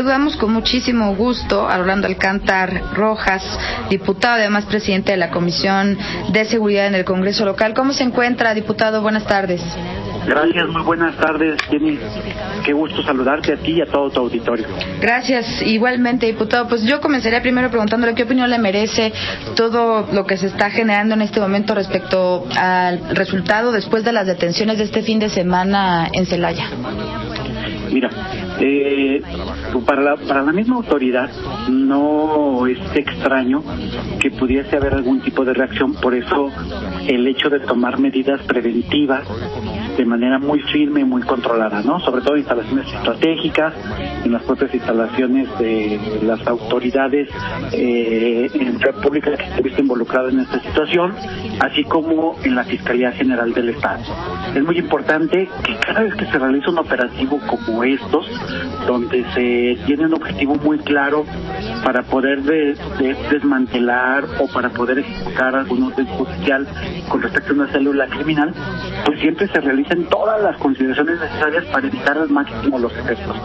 saludamos con muchísimo gusto a Rolando Alcántar Rojas, diputado, además presidente de la Comisión de Seguridad en el Congreso Local. ¿Cómo se encuentra, diputado? Buenas tardes. Gracias, muy buenas tardes, Jenny. Qué gusto saludarte a ti y a todo tu auditorio. Gracias, igualmente, diputado. Pues yo comenzaría primero preguntándole qué opinión le merece todo lo que se está generando en este momento respecto al resultado después de las detenciones de este fin de semana en Celaya. Mira, eh, para, la, para la misma autoridad no es extraño que pudiese haber algún tipo de reacción, por eso el hecho de tomar medidas preventivas de manera muy firme y muy controlada, ¿no? Sobre todo instalaciones estratégicas, en las propias instalaciones de las autoridades eh, en República que estuviste involucrado en esta situación, así como en la Fiscalía General del Estado. Es muy importante que cada vez que se realiza un operativo como estos, donde se tiene un objetivo muy claro para poder desmantelar o para poder ejecutar algún orden judicial con respecto a una célula criminal, pues siempre se realicen todas las consideraciones necesarias para evitar al máximo los efectos.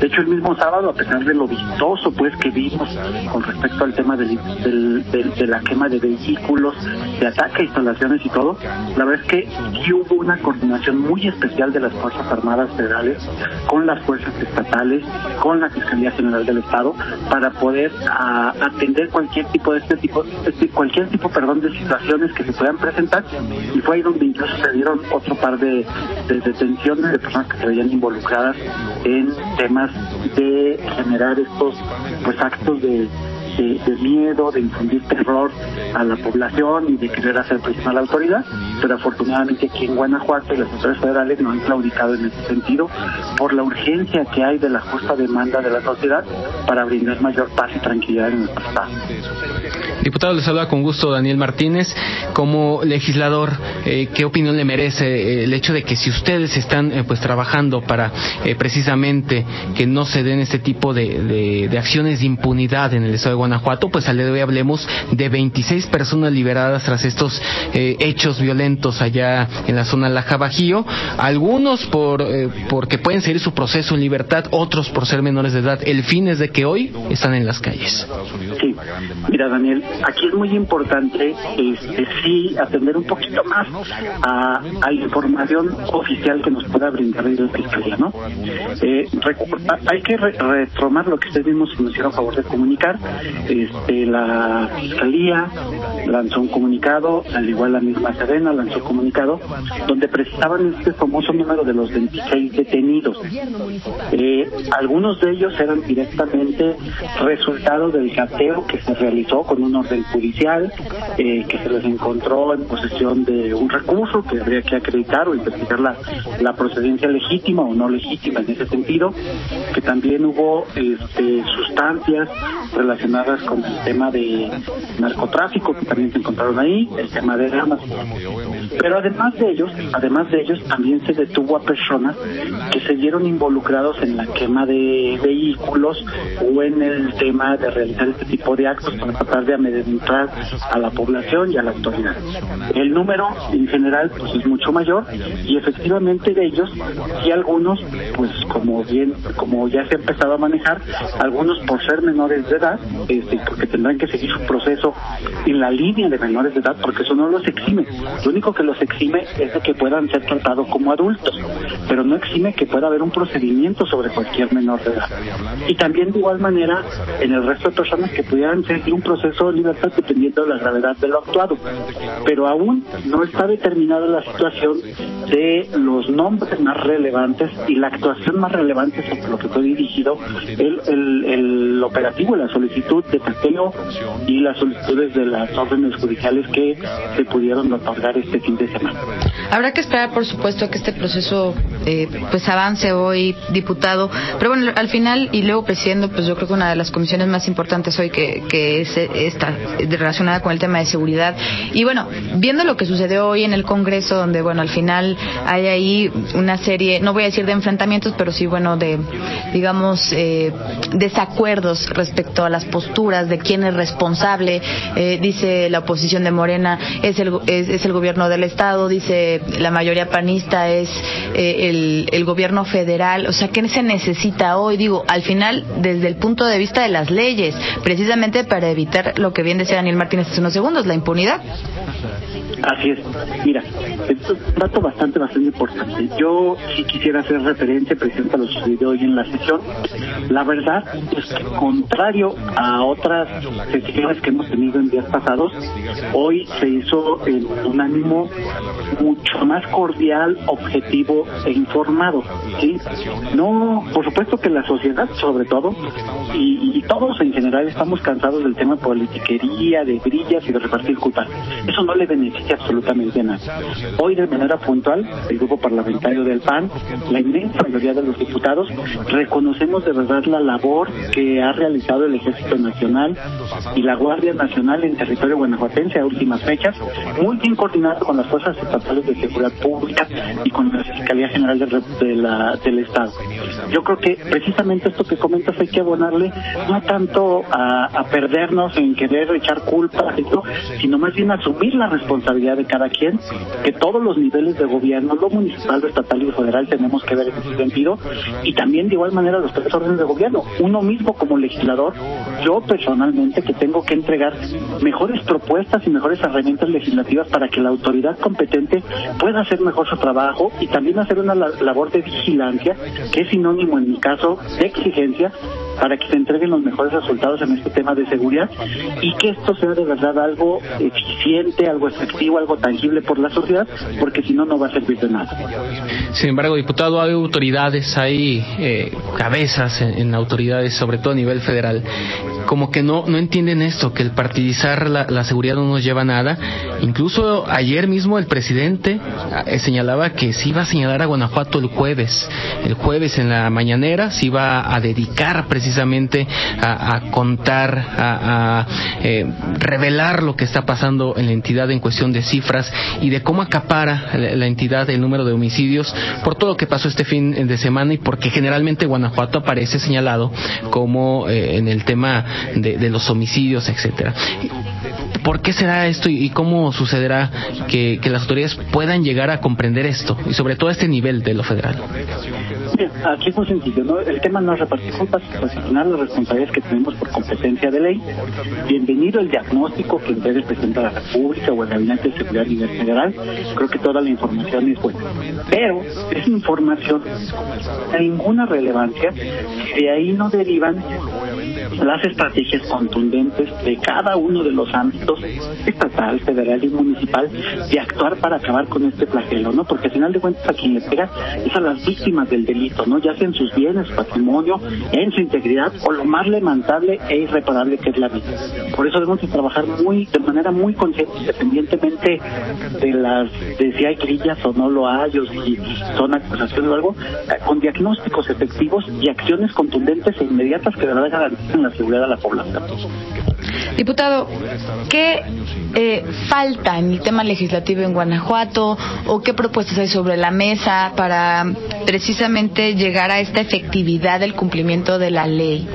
De hecho, el mismo sábado, a pesar de lo vistoso pues que vimos con respecto al tema del, de la quema de vehículos, de ataque instalaciones y todo, la verdad es que hubo una coordinación muy especial de las Fuerzas Armadas Federales con las fuerzas estatales, con la Fiscalía General del Estado, para poder atender cualquier tipo de este tipo, este, cualquier tipo, perdón, de situaciones que se puedan presentar. Y fue ahí donde incluso se dieron otro par de, de detenciones de personas que se veían involucradas en temas de generar estos pues actos de de, miedo, de infundir terror a la población y de querer hacer presión a la autoridad, pero afortunadamente aquí en Guanajuato las autoridades federales no han claudicado en ese sentido por la urgencia que hay de la justa demanda de la sociedad para brindar mayor paz y tranquilidad en nuestro estado. Diputado, le saluda con gusto Daniel Martínez. Como legislador, eh, ¿qué opinión le merece eh, el hecho de que si ustedes están eh, pues trabajando para precisamente que no se den este tipo de, de, acciones de impunidad en el estado de Guanajuato, pues al día de hoy hablemos de 26 personas liberadas tras estos hechos violentos allá en la zona Laja Bajío, algunos por porque pueden seguir su proceso en libertad, otros por ser menores de edad. El fin es de que hoy están en las calles. Sí, mira Daniel, aquí es muy importante este, sí atender un poquito más a, la información oficial que nos pueda brindar la Fiscalía, ¿no? Eh, hay que retomar lo que ustedes mismos nos hicieron a favor de comunicar. Este, la Fiscalía lanzó un comunicado, al igual la misma Serena lanzó un comunicado, donde precisaban este famoso número de los 26 detenidos. Eh, algunos de ellos eran directamente resultado del cateo que se realizó con un orden judicial eh, que se les encontró en posesión de un recurso que habría que acreditar o investigar la, la procedencia legítima o no legítima en ese sentido, que también hubo este, sustancias relacionadas con el tema de narcotráfico que también se encontraron ahí, el tema de armas. Pero además de ellos, además de ellos, también se detuvo a personas que se vieron involucrados en la quema de vehículos o en el tema de realizar este tipo de actos para tratar de amedrentar a la población y a la autoridad. El número en general pues es mucho mayor y efectivamente de ellos y algunos pues como bien como ya se ha empezado a manejar algunos por ser menores de edad este, porque tendrán que seguir su proceso en la línea de menores de edad porque eso no los exime lo único que los exime es de que puedan ser tratados como adultos pero no exime que pueda haber un procedimiento sobre cualquier menor de edad y también de igual manera en el resto de personas que pudieran seguir un proceso de libertad dependiendo de la gravedad de lo actuado. Pero aún no está determinada la situación de los nombres más relevantes y la actuación más relevante sobre lo que fue dirigido el, operativo, la solicitud de peteo y las solicitudes de las órdenes judiciales que se pudieron otorgar este fin de semana. Habrá que esperar, por supuesto, que este proceso eh, pues avance hoy, diputado. Pero bueno, al final y luego presidiendo, pues yo creo que una de las comisiones más importantes hoy que, que es está relacionada con el tema de seguridad. Y bueno, viendo lo que sucedió hoy en el Congreso, donde, bueno, al final hay ahí una serie, no voy a decir de enfrentamientos, pero sí, bueno, de, digamos, eh, desacuerdos respecto a las posturas de quién es responsable. Eh, dice la oposición de Morena, es el, es, el gobierno del Estado, dice la mayoría panista, es eh, el, el gobierno federal. O sea, ¿qué se necesita hoy? Digo, al final, desde el punto de vista de las leyes, precisamente para evitar lo que bien decía Daniel Martínez hace unos segundos, la impunidad. Así es. Mira, es un dato bastante, bastante importante. Yo sí quisiera hacer referencia, presidente, a lo sucedido hoy en la sesión. La verdad es que, contrario a otras sesiones que hemos tenido en días pasados, hoy se hizo un ánimo mucho más cordial, objetivo e informado. ¿sí? No, por supuesto que la sociedad, sobre todo, y, todos en general estamos cansados del tema politiquería, de brillas y de repartir culpas. Eso no le beneficia absolutamente nada. Hoy, de manera puntual, el grupo parlamentario del PAN, la inmensa mayoría de los diputados, reconocemos de verdad la labor que ha realizado el Ejército Nacional y la Guardia Nacional en territorio guanajuatense a últimas fechas, muy bien coordinado con las fuerzas estatales de seguridad pública y con la Fiscalía General de, la, del Estado. Yo creo que precisamente esto que comentas hay que abonarle no tanto a, perdernos en querer echar culpa, sino más bien asumir la responsabilidad de cada quien, que todos los niveles de gobierno, lo municipal, lo estatal y lo federal, tenemos que ver en ese sentido, y también de igual manera los tres órdenes de gobierno. Uno mismo como legislador, yo personalmente que tengo que entregar mejores propuestas y mejores herramientas legislativas para que la autoridad competente pueda hacer mejor su trabajo y también hacer una labor de vigilancia, que es sinónimo en mi caso de exigencia, para que se entreguen los mejores resultados en este tema de seguridad y que esto sea de verdad algo eficiente, algo efectivo, algo tangible por la sociedad, porque si no, no va a servir de nada. Sin embargo, diputado, hay autoridades, hay eh, cabezas en, autoridades, sobre todo a nivel federal, como que no, no entienden esto, que el partidizar la, seguridad no nos lleva a nada. Incluso ayer mismo el presidente eh, señalaba que se iba a señalar a Guanajuato el jueves. El jueves en la mañanera se iba a dedicar precisamente a, contar, a, eh, revelar lo que está pasando en la entidad en cuestión de cifras y de cómo acapara la, entidad el número de homicidios por todo lo que pasó este fin de semana y porque generalmente Guanajuato aparece señalado como eh, en el tema de, los homicidios, etcétera. ¿Por qué será esto y, cómo sucederá que, las autoridades puedan llegar a comprender esto y sobre todo a este nivel de lo federal? aquí es muy sencillo, ¿no? El tema no es repartir culpas, asignar las responsabilidades que tenemos por competencia de ley. Bienvenido el diagnóstico que el presidente de la República o el Gabinete de Seguridad a nivel federal. Creo que toda la información es buena. Pero esa información no ninguna relevancia de ahí no derivan las estrategias contundentes de cada uno de los ámbitos estatal, federal y municipal de actuar para acabar con este flagelo, ¿no? Porque al final de cuentas a quien le pega es a las víctimas del delito, ¿no? Ya sea en sus bienes, patrimonio, en su integridad o lo más lamentable e irreparable que es la vida. Por eso debemos de trabajar muy de manera muy consciente, independientemente de las de si hay grillas o no lo hay o si son acusaciones o algo, eh, con diagnósticos efectivos y acciones contundentes e inmediatas que de verdad garanticen la la población. Diputado, ¿qué eh, falta en el tema legislativo en Guanajuato o qué propuestas hay sobre la mesa para precisamente llegar a esta efectividad del cumplimiento de la ley?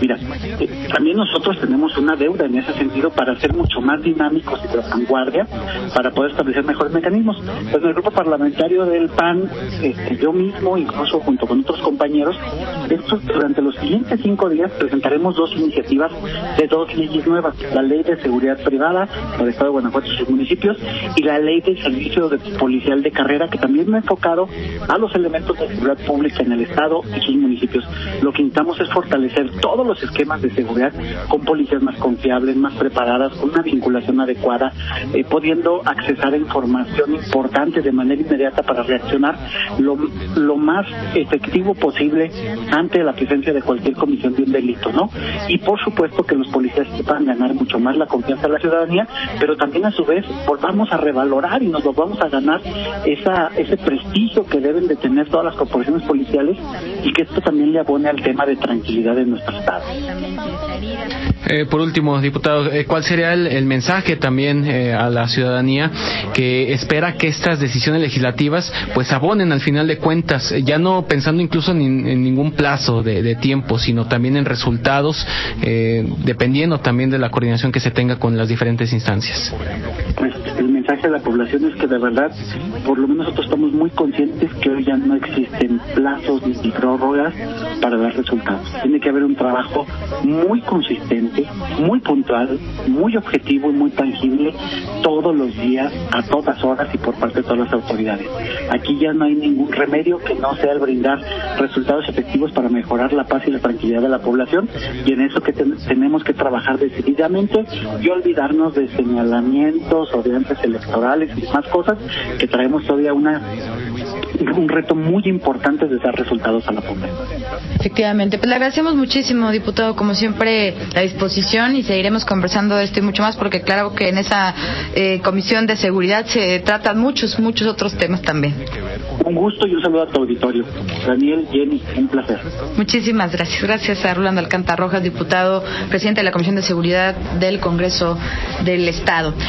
Mira, eh, también nosotros tenemos una deuda en ese sentido para ser mucho más dinámicos y de vanguardia, para poder establecer mejores mecanismos. Pues en el grupo parlamentario del PAN, este, yo mismo, incluso junto con otros compañeros, esto, durante los siguientes cinco días presentaremos dos iniciativas de dos leyes nuevas, la ley de seguridad privada para el Estado de Guanajuato y sus municipios y la ley de servicio de policial de carrera que también me ha enfocado a los elementos de seguridad pública en el Estado y sus municipios. Lo que intentamos es fortalecer todos los esquemas de seguridad con policías más confiables, más preparadas, con una vinculación adecuada, eh, pudiendo accesar a información importante de manera inmediata para reaccionar lo, lo más efectivo posible ante la presencia de cualquier comisión de un delito, ¿no? Y por supuesto que los policías sepan ganar mucho más la confianza de la ciudadanía, pero también a su vez volvamos a revalorar y nos volvamos a ganar esa, ese prestigio que deben de tener todas las corporaciones policiales y que esto también le abone al tema de tranquilidad de nuestro Estado. Eh, por último, diputado, eh, ¿cuál sería el, mensaje también eh, a la ciudadanía que espera que estas decisiones legislativas pues abonen al final de cuentas, ya no pensando incluso en, ningún plazo de, tiempo, sino también en resultados, dependiendo también de la coordinación que se tenga con las diferentes instancias? Pues el mensaje a la población es que de verdad, por lo menos nosotros estamos muy conscientes que hoy ya no existen plazos ni prórrogas para dar resultados. Tiene que haber un trabajo muy consistente, muy puntual, muy objetivo y muy tangible todos los días, a todas horas y por parte de todas las autoridades. Aquí ya no hay ningún remedio que no sea el brindar resultados efectivos para mejorar la paz y la tranquilidad de la población y en eso que tenemos que trabajar decididamente y olvidarnos de señalamientos o de antes electorales y demás cosas que traemos todavía una un reto muy importante de dar resultados a la población. Efectivamente, pues le agradecemos muchísimo, diputado, como siempre, la disposición y seguiremos conversando de esto y mucho más, porque claro que en esa eh, comisión de seguridad se tratan muchos, muchos otros temas también. Un gusto y un saludo a tu auditorio. Daniel, Jenny, un placer. Muchísimas gracias. Gracias a Rolando Alcántara Rojas, diputado, presidente de la Comisión de Seguridad del Congreso del Estado.